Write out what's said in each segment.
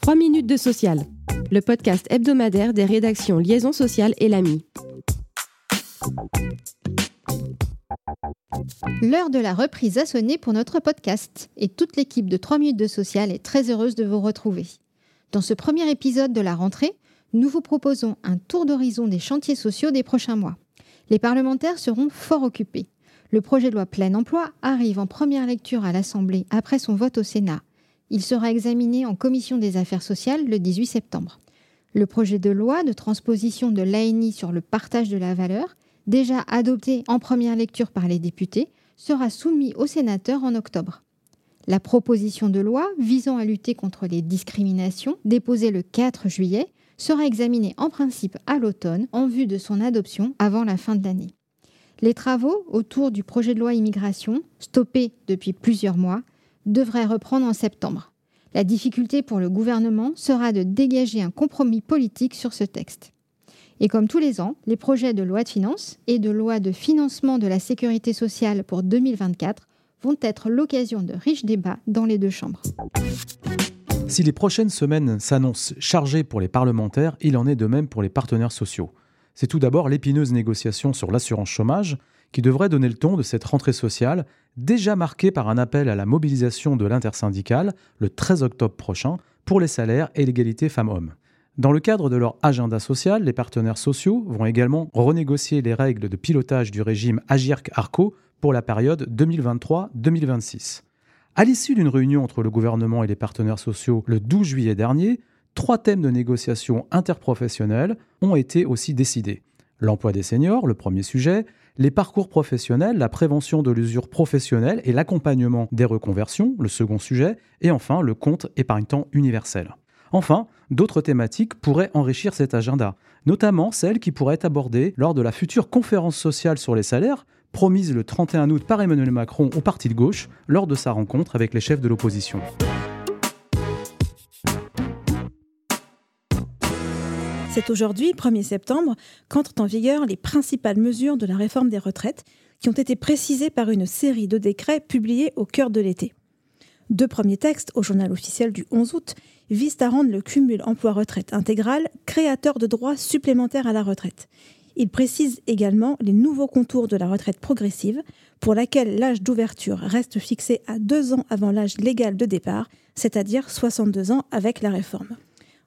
3 minutes de social, le podcast hebdomadaire des rédactions Liaison sociale et l'AMI. L'heure de la reprise a sonné pour notre podcast et toute l'équipe de 3 minutes de social est très heureuse de vous retrouver. Dans ce premier épisode de la rentrée, nous vous proposons un tour d'horizon des chantiers sociaux des prochains mois. Les parlementaires seront fort occupés. Le projet de loi plein emploi arrive en première lecture à l'Assemblée après son vote au Sénat. Il sera examiné en commission des affaires sociales le 18 septembre. Le projet de loi de transposition de l'ANI sur le partage de la valeur, déjà adopté en première lecture par les députés, sera soumis aux sénateurs en octobre. La proposition de loi visant à lutter contre les discriminations, déposée le 4 juillet, sera examinée en principe à l'automne en vue de son adoption avant la fin de l'année. Les travaux autour du projet de loi immigration, stoppés depuis plusieurs mois, devraient reprendre en septembre. La difficulté pour le gouvernement sera de dégager un compromis politique sur ce texte. Et comme tous les ans, les projets de loi de finances et de loi de financement de la sécurité sociale pour 2024 vont être l'occasion de riches débats dans les deux chambres. Si les prochaines semaines s'annoncent chargées pour les parlementaires, il en est de même pour les partenaires sociaux. C'est tout d'abord l'épineuse négociation sur l'assurance chômage qui devrait donner le ton de cette rentrée sociale, déjà marquée par un appel à la mobilisation de l'intersyndicale le 13 octobre prochain pour les salaires et l'égalité femmes-hommes. Dans le cadre de leur agenda social, les partenaires sociaux vont également renégocier les règles de pilotage du régime Agirc-Arco pour la période 2023-2026. À l'issue d'une réunion entre le gouvernement et les partenaires sociaux le 12 juillet dernier, trois thèmes de négociation interprofessionnelle ont été aussi décidés. L'emploi des seniors, le premier sujet, les parcours professionnels, la prévention de l'usure professionnelle et l'accompagnement des reconversions, le second sujet, et enfin le compte épargne-temps universel. Enfin, d'autres thématiques pourraient enrichir cet agenda, notamment celles qui pourraient être abordées lors de la future conférence sociale sur les salaires, promise le 31 août par Emmanuel Macron au parti de gauche lors de sa rencontre avec les chefs de l'opposition. C'est aujourd'hui, 1er septembre, qu'entrent en vigueur les principales mesures de la réforme des retraites qui ont été précisées par une série de décrets publiés au cœur de l'été. Deux premiers textes au journal officiel du 11 août visent à rendre le cumul emploi-retraite intégral créateur de droits supplémentaires à la retraite. Il précise également les nouveaux contours de la retraite progressive, pour laquelle l'âge d'ouverture reste fixé à deux ans avant l'âge légal de départ, c'est-à-dire 62 ans avec la réforme.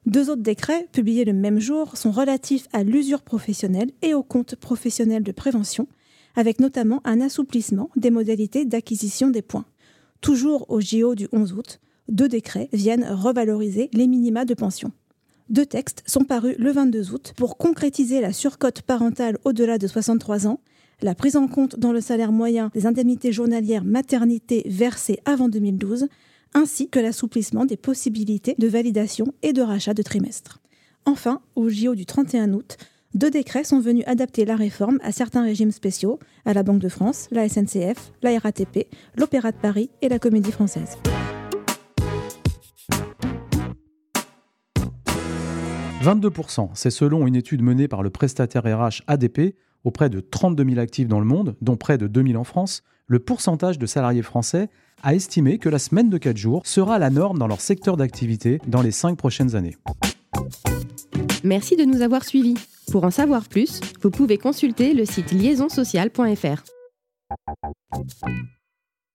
Deux autres décrets, publiés le même jour, sont relatifs à l'usure professionnelle et au compte professionnel de prévention, avec notamment un assouplissement des modalités d'acquisition des points. Toujours au JO du 11 août, deux décrets viennent revaloriser les minima de pension. Deux textes sont parus le 22 août pour concrétiser la surcote parentale au-delà de 63 ans, la prise en compte dans le salaire moyen des indemnités journalières maternité versées avant 2012, ainsi que l'assouplissement des possibilités de validation et de rachat de trimestres. Enfin, au JO du 31 août, deux décrets sont venus adapter la réforme à certains régimes spéciaux, à la Banque de France, la SNCF, la RATP, l'Opéra de Paris et la Comédie Française. 22%, c'est selon une étude menée par le prestataire RH ADP auprès de 32 000 actifs dans le monde, dont près de 2 000 en France, le pourcentage de salariés français a estimé que la semaine de 4 jours sera la norme dans leur secteur d'activité dans les 5 prochaines années. Merci de nous avoir suivis. Pour en savoir plus, vous pouvez consulter le site liaisonsocial.fr.